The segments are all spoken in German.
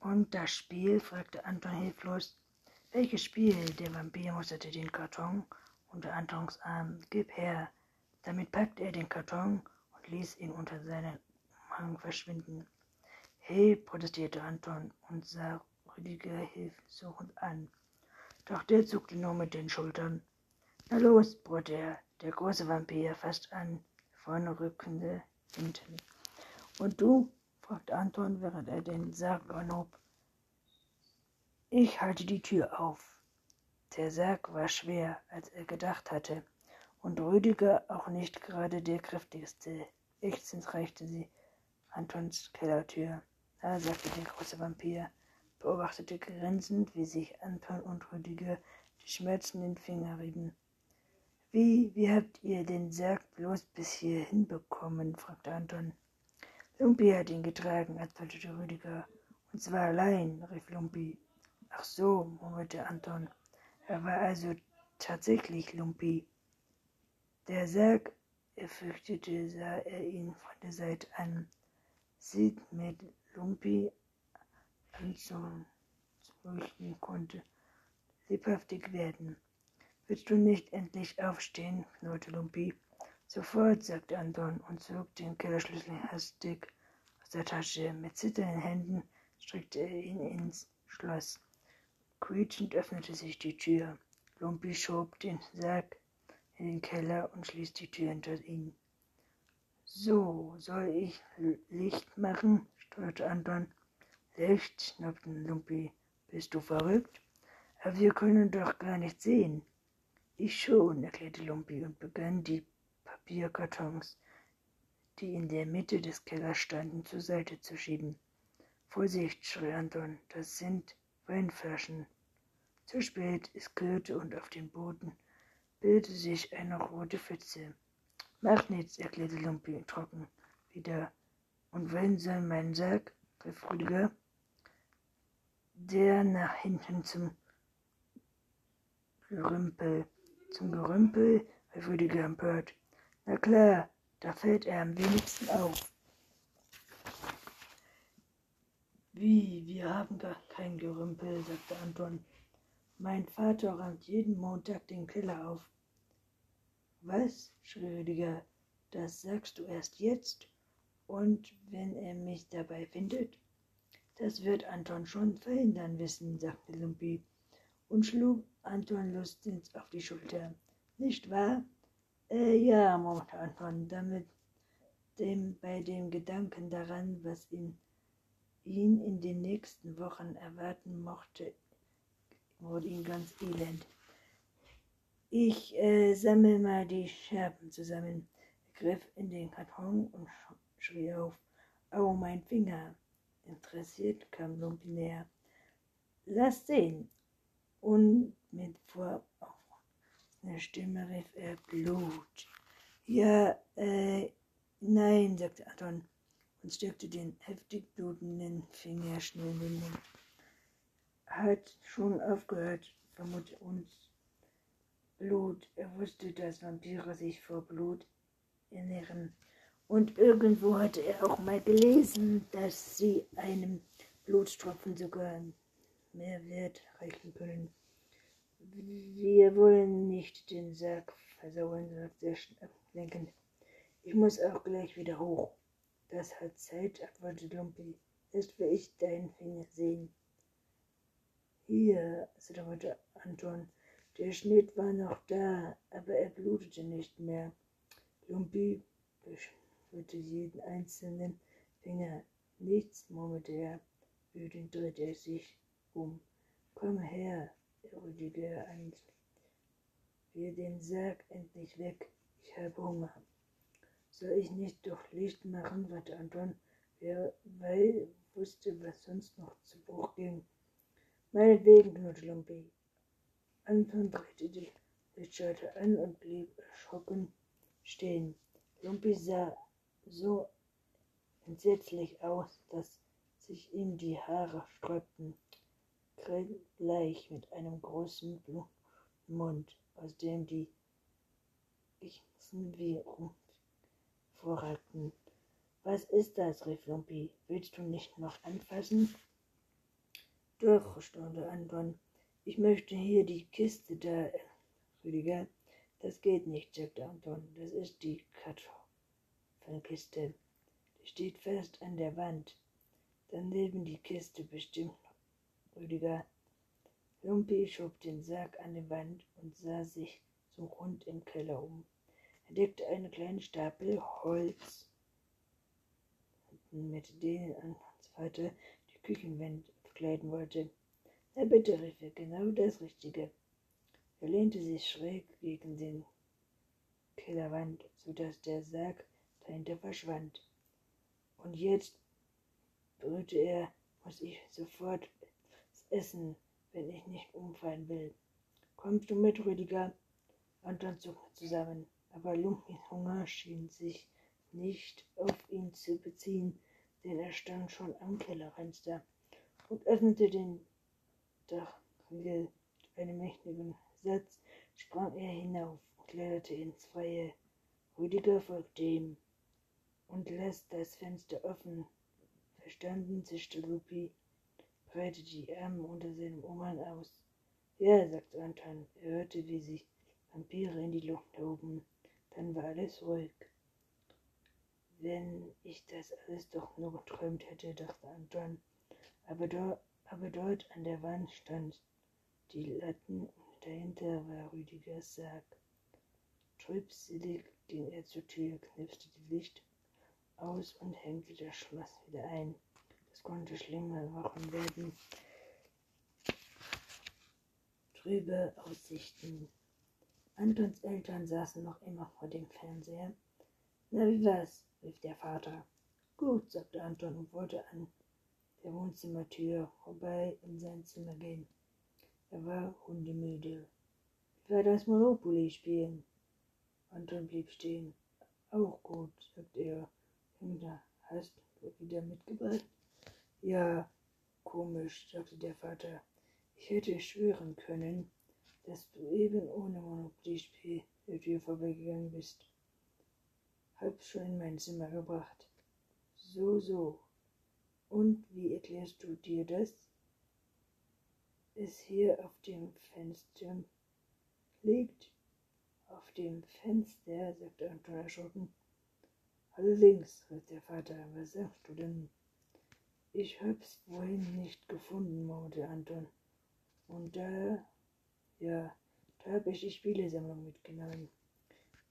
Und das Spiel? fragte Anton hilflos. Welches Spiel? Der Vampir musterte den Karton unter Antons Arm. Gib her. Damit packte er den Karton und ließ ihn unter seinen Umhang verschwinden. Hey, protestierte Anton und sah Rüdiger hilfsuchend an. Doch der zuckte nur mit den Schultern. Na los, brüllte er, der große Vampir fast an, vorne rückende hinten. Und du? Fragte Anton, während er den Sarg anhob. Ich halte die Tür auf. Der Sarg war schwer, als er gedacht hatte, und Rüdiger auch nicht gerade der kräftigste. Ächzend reichte sie Antons Kellertür. Da sagte der große Vampir, beobachtete grinsend, wie sich Anton und Rüdiger die schmerzenden Finger rieben. Wie, wie habt ihr den Sarg bloß bis hier hinbekommen? fragte Anton. Lumpi hat ihn getragen, antwortete Rüdiger. Und zwar allein, rief Lumpi. Ach so, murmelte Anton. Er war also tatsächlich Lumpi. Der Sarg, er fürchtete, sah er ihn von der Seite an. Sieht mit Lumpi anzuleuchten konnte, lebhaftig werden. Willst du nicht endlich aufstehen? knurrte Lumpi. Sofort, sagte Anton und zog den Kellerschlüssel hastig aus der Tasche. Mit zitternden Händen streckte er ihn ins Schloss. Quietschend öffnete sich die Tür. Lumpi schob den Sarg in den Keller und schließ die Tür hinter ihm. So, soll ich Licht machen? steuerte Anton. Licht, schnappte Lumpi. Bist du verrückt? Aber wir können doch gar nicht sehen. Ich schon, erklärte Lumpi und begann die Papierkartons, die in der Mitte des Kellers standen, zur Seite zu schieben. Vorsicht, schrie Anton, das sind Weinflaschen. Zu spät, es klirrte und auf dem Boden bildete sich eine rote Pfütze. Macht nichts, erklärte Lumpi trocken wieder. Und wenn soll mein Sarg? rief Rüdiger, der nach hinten zum Gerümpel zum Gerümpel rief Rüdiger empört. Na klar, da fällt er am wenigsten auf. Wie, wir haben gar kein Gerümpel, sagte Anton. Mein Vater räumt jeden Montag den Keller auf. Was? schrie Rüdiger. Das sagst du erst jetzt? Und wenn er mich dabei findet? Das wird Anton schon verhindern wissen, sagte Lumpi und schlug Anton lustig auf die Schulter. Nicht wahr? Äh, ja, murmelte Anton, damit dem, bei dem Gedanken daran, was ihn, ihn in den nächsten Wochen erwarten mochte, wurde ihm ganz elend. Ich äh, sammle mal die Scherben zusammen, griff in den Karton und schrie auf. Oh, mein Finger! Interessiert kam Lumpi näher. Lass sehen! Und mit vor der Stimme rief er Blut. Ja, äh, nein, sagte Anton und steckte den heftig blutenden Finger schnell in den Mund. Hat schon aufgehört, vermutete uns Blut. Er wusste, dass Vampire sich vor Blut ernähren. Und irgendwo hatte er auch mal gelesen, dass sie einem Blutstropfen sogar mehr Wert reichen können. Wir wollen nicht den Sarg versauen, sagt er ablenkend. Ich muss auch gleich wieder hoch. Das hat Zeit, antwortet Lumpi. Erst will ich deinen Finger sehen. Hier, sagte Anton. Der Schnitt war noch da, aber er blutete nicht mehr. Lumpi beschwörte jeden einzelnen Finger. Nichts, murmelte er. Wütend drehte er sich um. Komm her, Rüdiger an. Wir den Sarg endlich weg. Ich habe Hunger. Soll ich nicht doch Licht machen, warte Anton, wer weil wusste, was sonst noch zu Bruch ging. Meinetwegen, knurrte Lumpi. Anton drehte die Lichtschalter an und blieb erschrocken stehen. Lumpi sah so entsetzlich aus, dass sich ihm die Haare sträubten grillbleich mit einem großen Mund, aus dem die Ichsen wie vorragten. Was ist das? rief Lumpi. Willst du nicht noch anfassen? Doch, staunte Anton, ich möchte hier die Kiste da, Rüdiger. Das geht nicht, sagte Anton. Das ist die Kartoffelkiste. Die steht fest an der Wand. Daneben die Kiste bestimmt, Rüdiger. Lumpi schob den Sarg an die Wand und sah sich so rund im Keller um. Er deckte einen kleinen Stapel Holz, mit denen Antons Vater die Küchenwände bekleiden wollte. Na bitte, rief er, genau das Richtige. Er lehnte sich schräg gegen den Kellerwand, so dass der Sarg dahinter verschwand. Und jetzt, brüllte er, muss ich sofort essen, wenn ich nicht umfallen will. Kommst du mit, Rüdiger? Anton zuckte zusammen, aber Lumpis Hunger schien sich nicht auf ihn zu beziehen, denn er stand schon am Kellerfenster und öffnete den Dachriegel mit einem mächtigen Satz, sprang er hinauf und kletterte ins Freie. Rüdiger folgte ihm und lässt das Fenster offen. Verstanden, zischte Lupi breite die Arme unter seinem Umhang aus. Ja, sagte Anton. Er hörte, wie sich Vampire in die Luft hoben. Dann war alles ruhig. Wenn ich das alles doch nur geträumt hätte, dachte Anton. Aber, do, aber dort an der Wand stand die Latten und dahinter war Rüdigers Sarg. Trübselig ging er zur Tür, knipste die Licht aus und hängte das Schloss wieder ein. Es konnte schlimme Wochen werden. Trübe Aussichten. Antons Eltern saßen noch immer vor dem Fernseher. Na, wie war's? rief der Vater. Gut, sagte Anton und wollte an der Wohnzimmertür vorbei in sein Zimmer gehen. Er war hundemüde. Wie war das Monopoly spielen? Anton blieb stehen. Auch gut, sagte er. Kinder, hast du wieder mitgebracht? Ja, komisch, sagte der Vater. Ich hätte schwören können, dass du eben ohne Monopoly-Spiel der Tür vorbeigegangen bist. Hab's schon in mein Zimmer gebracht. So, so. Und wie erklärst du dir das? Es hier auf dem Fenster liegt. Auf dem Fenster, sagte Anton erschrocken. Allerdings, rief der Vater, was sagst du denn? Ich hab's vorhin nicht gefunden, murmelte Anton. Und da, ja, da hab ich die Spielesammlung mitgenommen.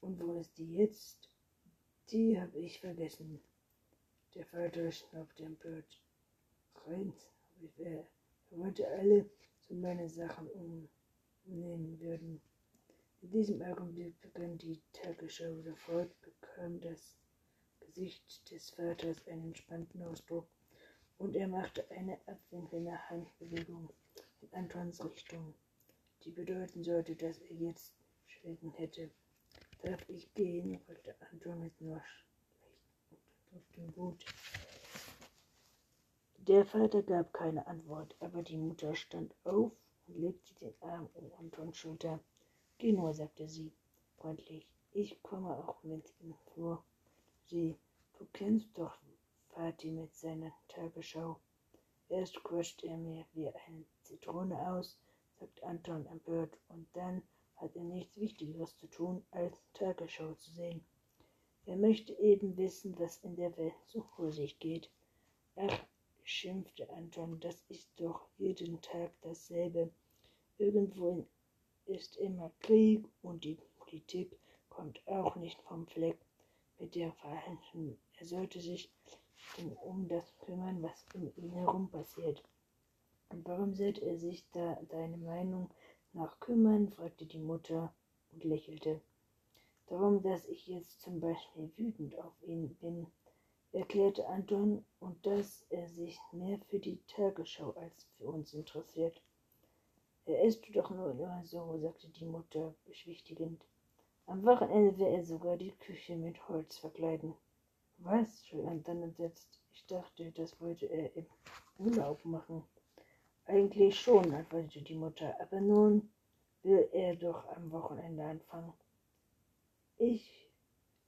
Und wo ist die jetzt? Die hab ich vergessen. Der Vater schnaubte empört. Reins, rief er. Er wollte alle so meine Sachen umnehmen würden. In diesem Augenblick begann die Tagesschau. Sofort bekam das Gesicht des Vaters einen entspannten Ausdruck und er machte eine abwinkelnde Handbewegung in Antons Richtung, die bedeuten sollte, dass er jetzt Schweden hätte. Darf ich gehen? fragte Anton mit nur schlechten Wut. Der Vater gab keine Antwort, aber die Mutter stand auf und legte den Arm um Antons Schulter. Geh nur, sagte sie freundlich. Ich komme auch mit ihm vor. Sie, du kennst doch Party mit seiner Tagesschau. Erst quatscht er mir wie eine Zitrone aus, sagt Anton empört, und dann hat er nichts Wichtigeres zu tun, als Tagesschau zu sehen. Er möchte eben wissen, was in der Welt so vor sich geht. Ach, schimpfte Anton, das ist doch jeden Tag dasselbe. Irgendwo ist immer Krieg und die Politik kommt auch nicht vom Fleck mit der Verhandlung. Er sollte sich um das kümmern, was um ihn herum passiert. Und warum sollte er sich da deine Meinung nach kümmern? fragte die Mutter und lächelte. Darum, dass ich jetzt zum Beispiel wütend auf ihn bin, erklärte Anton, und dass er sich mehr für die Tagesschau als für uns interessiert. Er ist doch nur immer so, sagte die Mutter beschwichtigend. Am Wochenende will er sogar die Küche mit Holz verkleiden. Was? schrie dann entsetzt. Ich dachte, das wollte er im Urlaub machen. Eigentlich schon, antwortete die Mutter, aber nun will er doch am Wochenende anfangen. Ich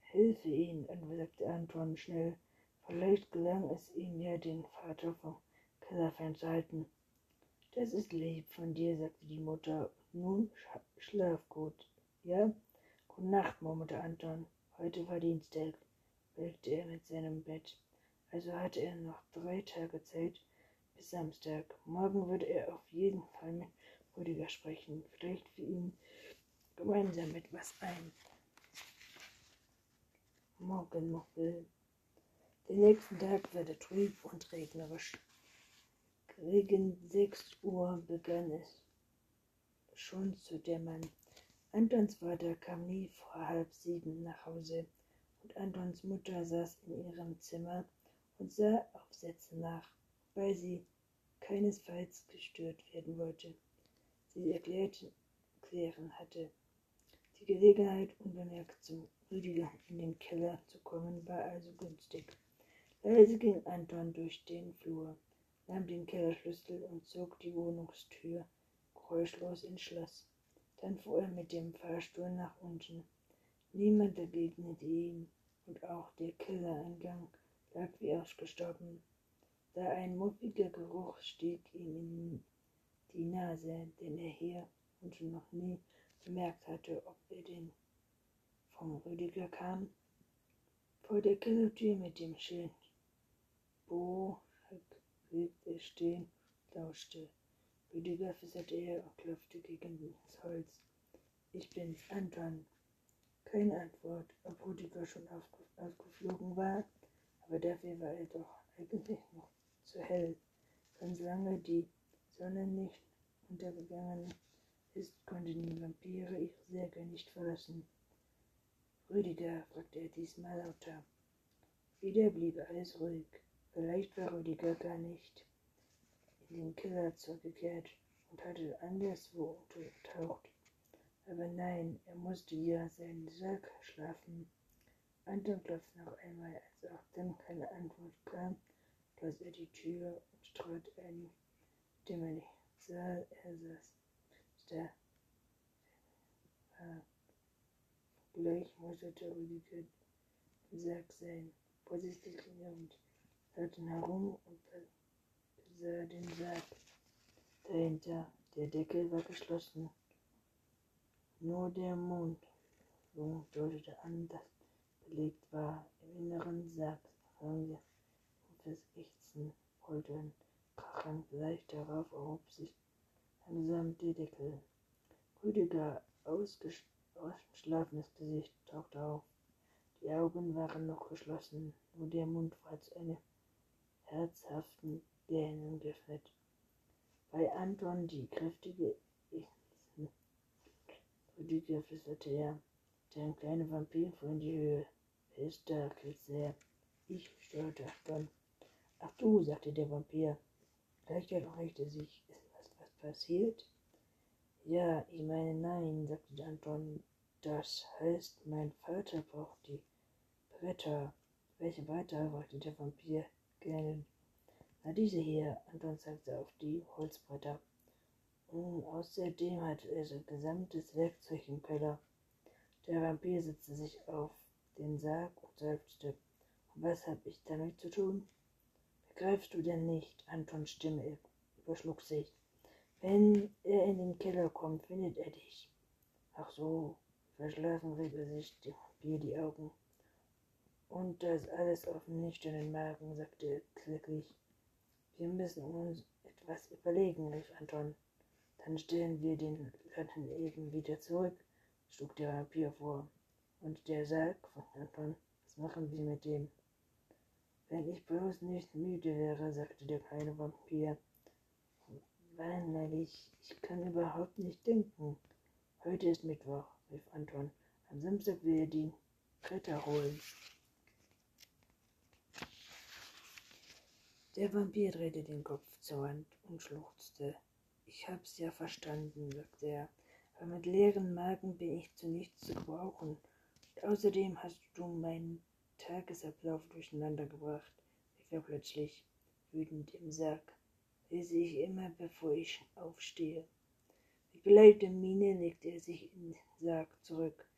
helfe ihm, sagte Anton schnell. Vielleicht gelang es ihm ja, den Vater vom Keller fernzuhalten. Das ist lieb von dir, sagte die Mutter. Nun schlaf gut, ja? Gute Nacht, murmelte Anton. Heute war Dienstag, belgte er mit seinem Bett. Also hatte er noch drei Tage Zeit bis Samstag. Morgen würde er auf jeden Fall mit Rüdiger sprechen. Vielleicht für ihn gemeinsam etwas ein. Morgen noch will. Den nächsten Tag wurde trüb und regnerisch. Gegen sechs Uhr begann es schon zu dämmern. Antons Vater kam nie vor halb sieben nach Hause und Antons Mutter saß in ihrem Zimmer und sah Aufsätze nach, weil sie keinesfalls gestört werden wollte. Sie erklärte, klären hatte. Die Gelegenheit, unbemerkt zum Rüdiger in den Keller zu kommen, war also günstig. Leise ging Anton durch den Flur nahm den Kellerschlüssel und zog die Wohnungstür geräuschlos ins Schloss. Dann fuhr er mit dem Fahrstuhl nach unten. Niemand begegnete ihm, und auch der Kellereingang lag wie ausgestorben. Da ein muffiger Geruch stieg ihm in die Nase, den er hier unten noch nie bemerkt hatte, ob er denn vom Rüdiger kam. Vor der Kellertür mit dem Schild Bo blieb er stehen, lauschte. Rüdiger flüsterte er und klopfte gegen das Holz. Ich bin's, Anton. Keine Antwort, ob Rüdiger schon aufgeflogen war, aber dafür war er doch eigentlich noch zu hell. Ganz lange die Sonne nicht untergegangen ist, konnten die Vampire ihre Säge nicht verlassen. Rüdiger, fragte er diesmal lauter. Wieder blieb alles ruhig. Vielleicht war Rüdiger gar nicht in den Keller zurückgekehrt und hatte anderswo untertaucht. Aber nein, er musste ja seinen Sack schlafen. Anton klopfte noch einmal, als auch dann keine Antwort kam, schloss er die Tür und trat ein. Dämmerlich sah er saß da. Gleich musterte Rüdiger den Sack sein, vorsichtig und hörten herum und besah den Sarg. Dahinter, der Deckel war geschlossen. Nur der Mond deutete an, dass belegt war. Im inneren Sarg hören wir das Ächzen, Poltern, Krachen. Gleich darauf erhob sich langsam der Deckel. Rüdiger, ausgeschlafenes Gesicht tauchte auf. Die Augen waren noch geschlossen, nur der Mund war zu eine herzhaften Gähnen geöffnet. Bei Anton die kräftige Rüdiger flüsterte er. Der kleine Vampir fuhr in die Höhe. Wer ist da? er. Ich, steuerte Anton. Ach du, sagte der Vampir. Gleich erreichte sich. Ist was, was passiert? Ja, ich meine nein, sagte Anton. Das heißt, mein Vater braucht die Bretter. Welche weiter? fragte der Vampir gähnend. Na, diese hier, Anton zeigte auf die Holzbretter. Und außerdem hat er sein gesamtes Werkzeug im Keller. Der Vampir setzte sich auf den Sarg und seufzte. Was hab ich damit zu tun? Begreifst du denn nicht? Antons Stimme überschlug sich. Wenn er in den Keller kommt, findet er dich. Ach so, verschlafen rieb er sich dem Vampir die Augen. Und das alles auf dem nüchternen Magen, sagte er kläglich. Wir müssen uns etwas überlegen, rief Anton. Dann stellen wir den Laden eben wieder zurück, schlug der Vampir vor. Und der Sarg von Anton, was machen wir mit dem? Wenn ich bloß nicht müde wäre, sagte der kleine Vampir. Weinerlich, ich kann überhaupt nicht denken. Heute ist Mittwoch, rief Anton. Am Samstag will er die Bretter holen. Der Vampir drehte den Kopf zur Wand und schluchzte. Ich hab's ja verstanden, sagte er, aber mit leeren Magen bin ich zu nichts zu gebrauchen. Und außerdem hast du meinen Tagesablauf durcheinander gebracht, rief er plötzlich wütend im Sarg. Lese ich immer, bevor ich aufstehe. Mit beleibter Miene legte er sich in den Sarg zurück,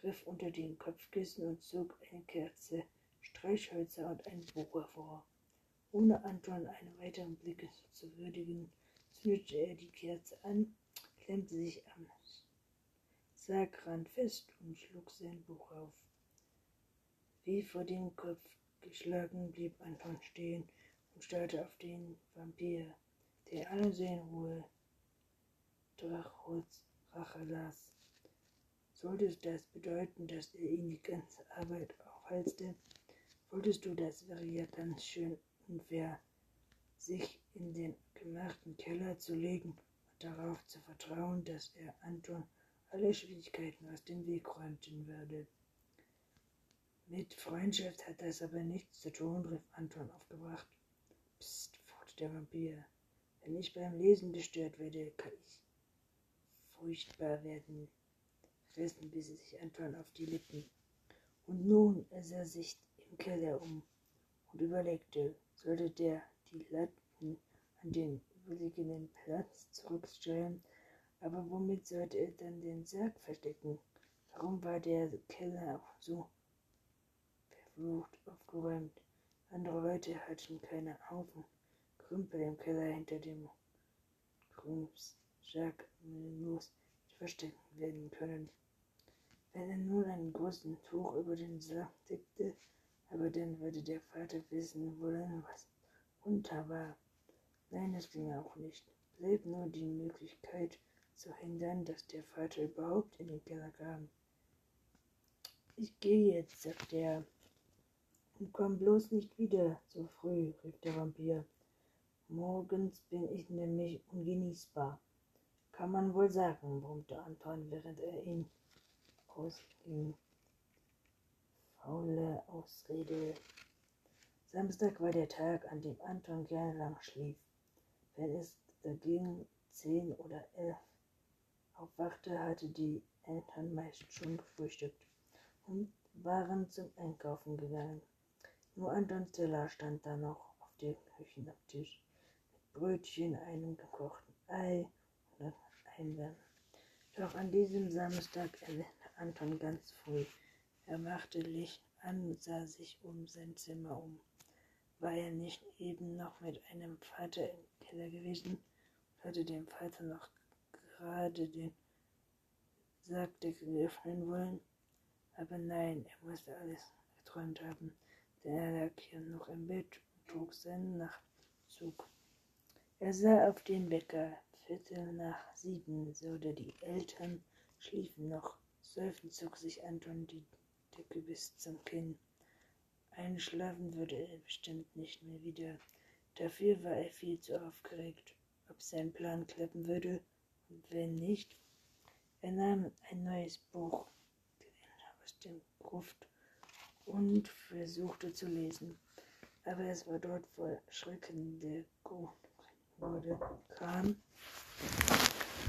griff unter den Kopfkissen und zog eine Kerze, Streichhölzer und ein Buch hervor ohne Anton einen weiteren Blick zu würdigen, zündete er die Kerze an, klemmte sich am Sargrand fest und schlug sein Buch auf. Wie vor den Kopf geschlagen blieb Anton stehen und starrte auf den Vampir, der alle Seelenruhe Drachholz Rache las. Sollte das bedeuten, dass er ihm die ganze Arbeit aufhalste? Wolltest du, das wäre ja ganz schön unfair, sich in den gemachten Keller zu legen und darauf zu vertrauen, dass er Anton alle Schwierigkeiten aus dem Weg räumten würde. Mit Freundschaft hat das aber nichts zu tun, rief Anton aufgebracht. Psst, furchte der Vampir. Wenn ich beim Lesen gestört werde, kann ich furchtbar werden. Rissen biss sich Anton auf die Lippen. Und nun er sah sich im Keller um und überlegte, sollte der die Latten an den überliegenden Platz zurückstellen, aber womit sollte er dann den Sarg verstecken? Warum war der Keller auch so verflucht aufgeräumt? Andere Leute hatten keine Haufen Krümpel im Keller hinter dem Grumsjag los verstecken werden können. Wenn er nun einen großen Tuch über den Sarg deckte, aber dann würde der Vater wissen wollen, was unter war. Nein, das ging auch nicht. Blieb nur die Möglichkeit, zu hindern, dass der Vater überhaupt in den Keller kam. Ich gehe jetzt, sagte er. Und komm bloß nicht wieder so früh, rief der Vampir. Morgens bin ich nämlich ungenießbar. Kann man wohl sagen, brummte Anton, während er ihn ausging. Faule Ausrede. Samstag war der Tag, an dem Anton gerne lang schlief. Wenn es dagegen zehn oder elf aufwachte, hatte die Eltern meist schon gefrühstückt und waren zum Einkaufen gegangen. Nur Antons Teller stand da noch auf dem Küchenabtisch mit Brötchen, einem gekochten Ei und Einwärmen. Doch an diesem Samstag erlernte Anton ganz früh. Er machte Licht an und sah sich um sein Zimmer um. War er nicht eben noch mit einem Vater im Keller gewesen hatte dem Vater noch gerade den Sargdeckel öffnen wollen, aber nein, er musste alles geträumt haben, denn er lag hier noch im Bett und trug seinen Nachtzug. Er sah auf den Wecker, Viertel nach sieben, so der die Eltern schliefen noch. Seufzend zog sich Anton die Decke bis zum Kinn. Einschlafen würde er bestimmt nicht mehr wieder. Dafür war er viel zu aufgeregt, ob sein Plan klappen würde und wenn nicht. Er nahm ein neues Buch aus dem Gruft und versuchte zu lesen, aber es war dort voll Schrecken, der wurde kam